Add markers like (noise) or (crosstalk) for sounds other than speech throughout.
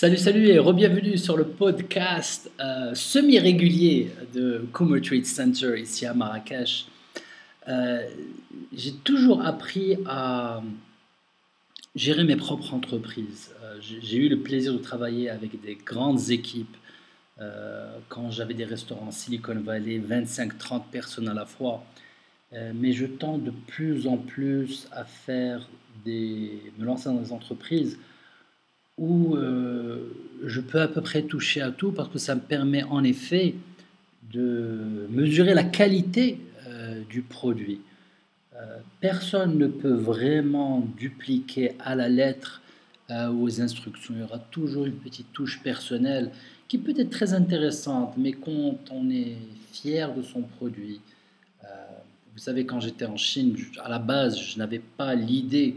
Salut, salut et re-bienvenue sur le podcast euh, semi-régulier de Coomer Trade Center ici à Marrakech. Euh, j'ai toujours appris à gérer mes propres entreprises. Euh, j'ai eu le plaisir de travailler avec des grandes équipes quand j'avais des restaurants Silicon Valley, 25-30 personnes à la fois. mais je tends de plus en plus à faire des, me lancer dans des entreprises où euh, je peux à peu près toucher à tout parce que ça me permet en effet de mesurer la qualité euh, du produit. Euh, personne ne peut vraiment dupliquer à la lettre aux instructions. Il y aura toujours une petite touche personnelle qui peut être très intéressante, mais quand on est fier de son produit, vous savez, quand j'étais en Chine, à la base, je n'avais pas l'idée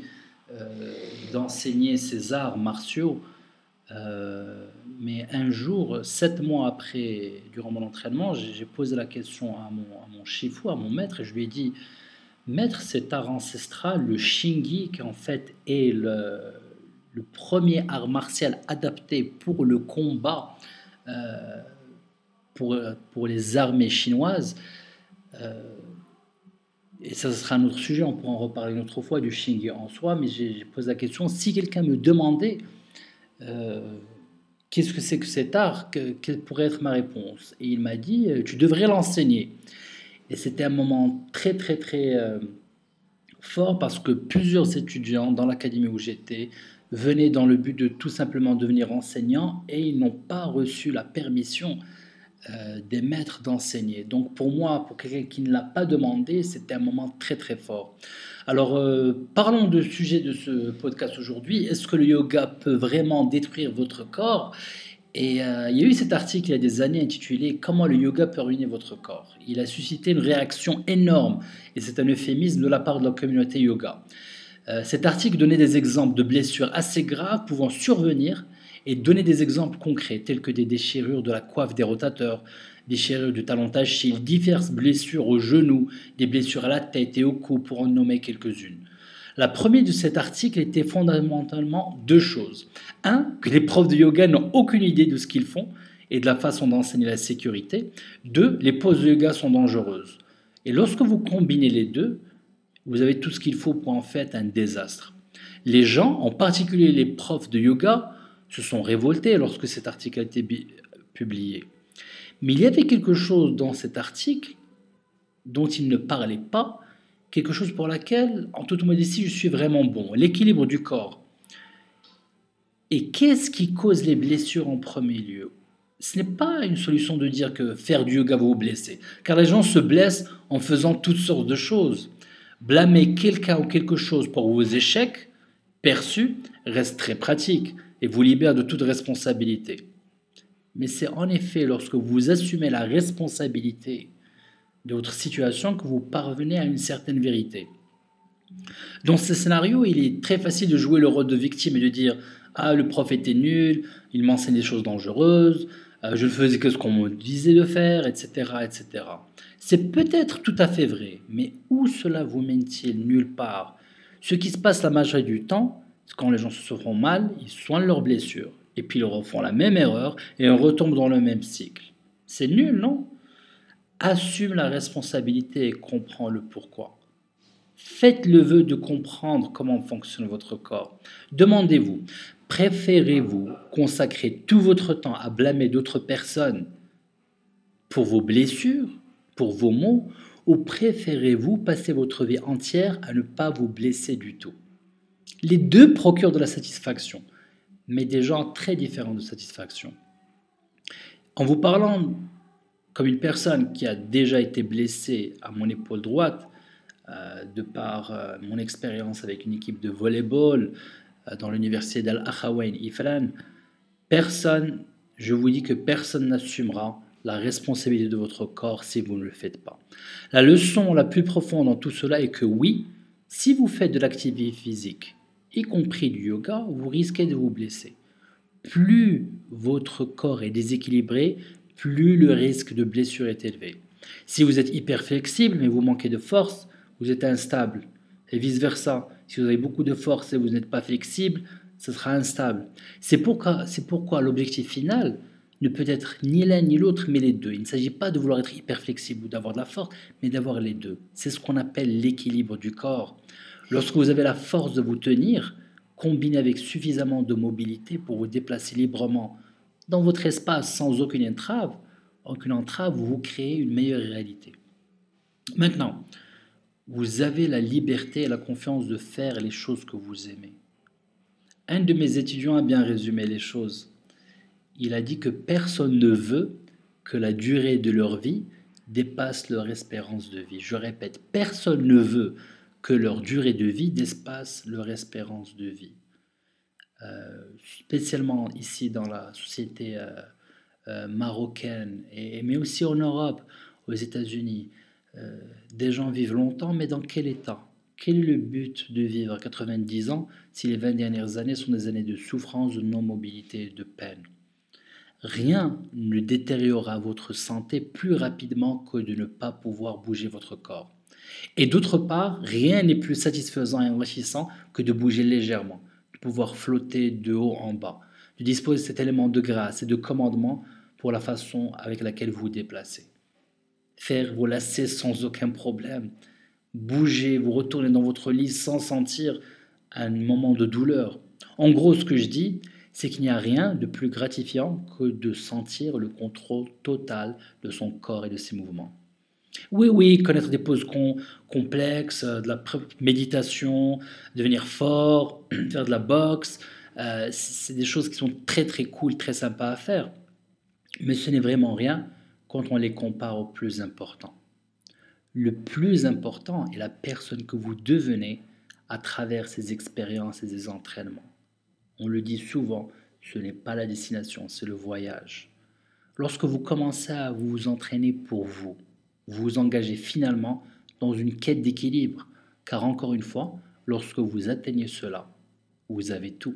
d'enseigner ces arts martiaux. Euh, mais un jour, sept mois après, durant mon entraînement, j'ai posé la question à mon, à shifu, à mon maître, et je lui ai dit, maître, cet art ancestral, le shingi, qui en fait est le, le premier art martial adapté pour le combat, euh, pour, pour les armées chinoises, et ça, sera un autre sujet, on pourra en reparler une autre fois du Xing en soi, mais j'ai posé la question, si quelqu'un me demandait euh, qu'est-ce que c'est que cet art, quelle pourrait être ma réponse? Et il m'a dit, euh, tu devrais l'enseigner. Et c'était un moment très, très, très euh, fort parce que plusieurs étudiants dans l'académie où j'étais venaient dans le but de tout simplement devenir enseignants et ils n'ont pas reçu la permission euh, des maîtres d'enseigner. Donc pour moi, pour quelqu'un qui ne l'a pas demandé, c'était un moment très très fort. Alors euh, parlons du sujet de ce podcast aujourd'hui. Est-ce que le yoga peut vraiment détruire votre corps? Et euh, il y a eu cet article il y a des années intitulé Comment le yoga peut ruiner votre corps. Il a suscité une réaction énorme et c'est un euphémisme de la part de la communauté yoga. cet article donnait des exemples de blessures assez graves pouvant survenir et donner des exemples concrets tels que des déchirures de la coiffe des rotateurs, déchirures du talon d'Achille, diverses blessures aux genoux, des blessures à la tête et au cou pour en nommer quelques-unes. La première de cet article était fondamentalement deux choses. Un, que les profs de yoga n'ont aucune idée de ce qu'ils font et de la façon d'enseigner la sécurité. Deux, les poses de yoga sont dangereuses. Et lorsque vous combinez les deux, vous avez tout ce qu'il faut pour en faire un désastre. Les gens, en particulier les profs de yoga, se sont révoltés lorsque cet article a été publié. Mais il y avait quelque chose dans cet article dont il ne parlait pas, quelque chose pour laquelle, en toute modestie, je suis vraiment bon, l'équilibre du corps. Et qu'est-ce qui cause les blessures en premier lieu? Ce n'est pas une solution de dire que faire du yoga vous blesser, car les gens se blessent en faisant toutes sortes de choses. Blâmer quelqu'un ou quelque chose pour vos échecs perçus reste très pratique et vous libère de toute responsabilité. Mais c'est en effet lorsque vous assumez la responsabilité de votre situation que vous parvenez à une certaine vérité. Dans ce scénario, il est très facile de jouer le rôle de victime et de dire Ah, le prof était nul, il m'enseigne des choses dangereuses, euh, je ne faisais que ce qu'on me disait de faire, etc. etc. C'est peut-être tout à fait vrai, mais où cela vous mène-t-il Nulle part? Ce qui se passe la majorité du temps, quand les gens se font mal, ils soignent leurs blessures. Et puis ils refont la même erreur et on retombe dans le même cycle. C'est nul, non? Assume la responsabilité et comprends le pourquoi. Faites le vœu de comprendre comment fonctionne votre corps. Demandez-vous, préférez-vous consacrer tout votre temps à blâmer d'autres personnes pour vos blessures, pour vos maux, ou préférez-vous passer votre vie entière à ne pas vous blesser du tout? Les deux procurent de la satisfaction, mais des gens très différents de satisfaction. En vous parlant comme une personne qui a déjà été blessée à mon épaule droite, euh, de par euh, mon expérience avec une équipe de volleyball euh, dans l'université d'Al-Akhawain Ifran, personne, je vous dis que personne n'assumera la responsabilité de votre corps si vous ne le faites pas. La leçon la plus profonde dans tout cela est que oui, si vous faites de l'activité physique, y compris du yoga, vous risquez de vous blesser. Plus votre corps est déséquilibré, plus le risque de blessure est élevé. Si vous êtes hyper flexible mais vous manquez de force, vous êtes instable. Et vice-versa, si vous avez beaucoup de force et vous n'êtes pas flexible, ce sera instable. C'est pourquoi, l'objectif final ne peut être ni l'un ni l'autre, mais les deux. Il ne s'agit pas de vouloir être hyper flexible ou d'avoir de la force, mais d'avoir les deux. C'est ce qu'on appelle l'équilibre du corps. Lorsque vous avez la force de vous tenir, combiné avec suffisamment de mobilité pour vous déplacer librement dans votre espace sans aucune entrave, aucune entrave, vous créez une meilleure réalité. Maintenant, vous avez la liberté et la confiance de faire les choses que vous aimez. Un de mes étudiants a bien résumé les choses. Il a dit que personne ne veut que la durée de leur vie dépasse leur espérance de vie. Je répète, personne ne veut que leur durée de vie dépasse leur espérance de vie. Euh, spécialement ici dans la société euh, euh, marocaine, et, mais aussi en Europe, aux États-Unis, des gens vivent longtemps, mais dans quel état? Quel est le but de vivre à 90 ans si les 20 dernières années sont des années de souffrance, de non-mobilité, de peine? Rien ne détériorera votre santé plus rapidement que de ne pas pouvoir bouger votre corps. Et d'autre part, rien n'est plus satisfaisant et enrichissant que de bouger légèrement, de pouvoir flotter de haut en bas, de disposer de cet élément de grâce et de commandement pour la façon avec laquelle vous vous déplacez. Faire vos lacets sans aucun problème, bouger, vous retourner dans votre lit sans sentir un moment de douleur. En gros, ce que je dis, c'est qu'il n'y a rien de plus gratifiant que de sentir le contrôle total de son corps et de ses mouvements. Oui, oui, connaître des poses complexes, euh, de la méditation, devenir fort, (clears throat) faire de la boxe, euh, c'est des choses qui sont très très cool, très sympas à faire. Mais ce n'est vraiment rien quand on les compare au plus important. Le plus important est la personne que vous devenez à travers ces expériences et ces entraînements. On le dit souvent, ce n'est pas la destination, c'est le voyage. Lorsque vous commencez à vous entraîner pour vous, vous vous engagez finalement dans une quête d'équilibre, car encore une fois, lorsque vous atteignez cela, vous avez tout.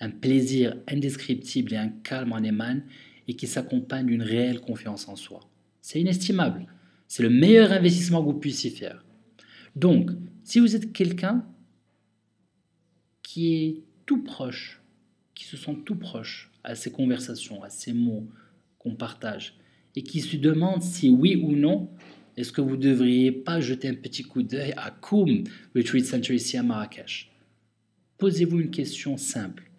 Un plaisir indescriptible et un calme en émane et qui s'accompagne d'une réelle confiance en soi. C'est inestimable. C'est le meilleur investissement que vous puissiez faire. Donc, si vous êtes quelqu'un qui est tout proche, qui se sent tout proche à ces conversations, à ces mots qu'on partage, et qui se demande si oui ou non, est-ce que vous ne devriez pas jeter un petit coup d'œil à Koum Retreat Center ici à Marrakech? Posez-vous une question simple.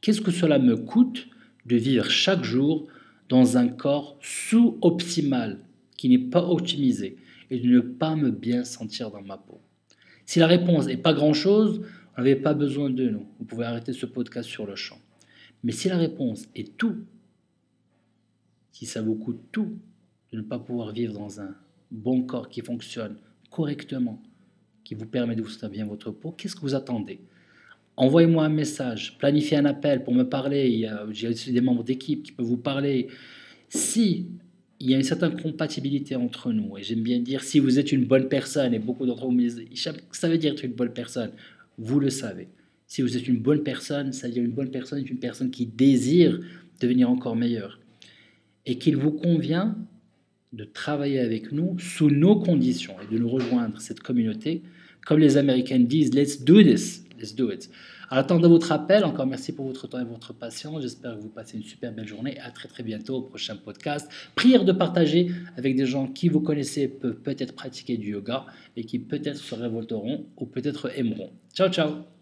Qu'est-ce que cela me coûte de vivre chaque jour dans un corps sous-optimal, qui n'est pas optimisé, et de ne pas me bien sentir dans ma peau? Si la réponse n'est pas grand-chose, vous n'avez pas besoin de nous. Vous pouvez arrêter ce podcast sur le champ. Mais si la réponse est tout, si ça vous coûte tout de ne pas pouvoir vivre dans un bon corps qui fonctionne correctement, qui vous permet de vous sentir bien votre peau, qu'est-ce que vous attendez? Envoyez-moi un message, planifiez un appel pour me parler. J'ai aussi des membres d'équipe qui peuvent vous parler. Si il y a une certaine compatibilité entre nous, et j'aime bien dire si vous êtes une bonne personne, et beaucoup d'entre vous me disent ça veut dire être une bonne personne, vous le savez. Si vous êtes une bonne personne, ça veut dire une bonne personne est une personne qui désire devenir encore meilleure et qu'il vous convient de travailler avec nous sous nos conditions et de nous rejoindre cette communauté. Comme les Américains disent, let's do this, let's do it. En attendant votre appel, encore merci pour votre temps et votre patience. J'espère que vous passez une super belle journée. À très très bientôt au prochain podcast. Prière de partager avec des gens qui vous connaissez peuvent peut-être pratiquer du yoga et qui peut-être se révolteront ou peut-être aimeront. Ciao ciao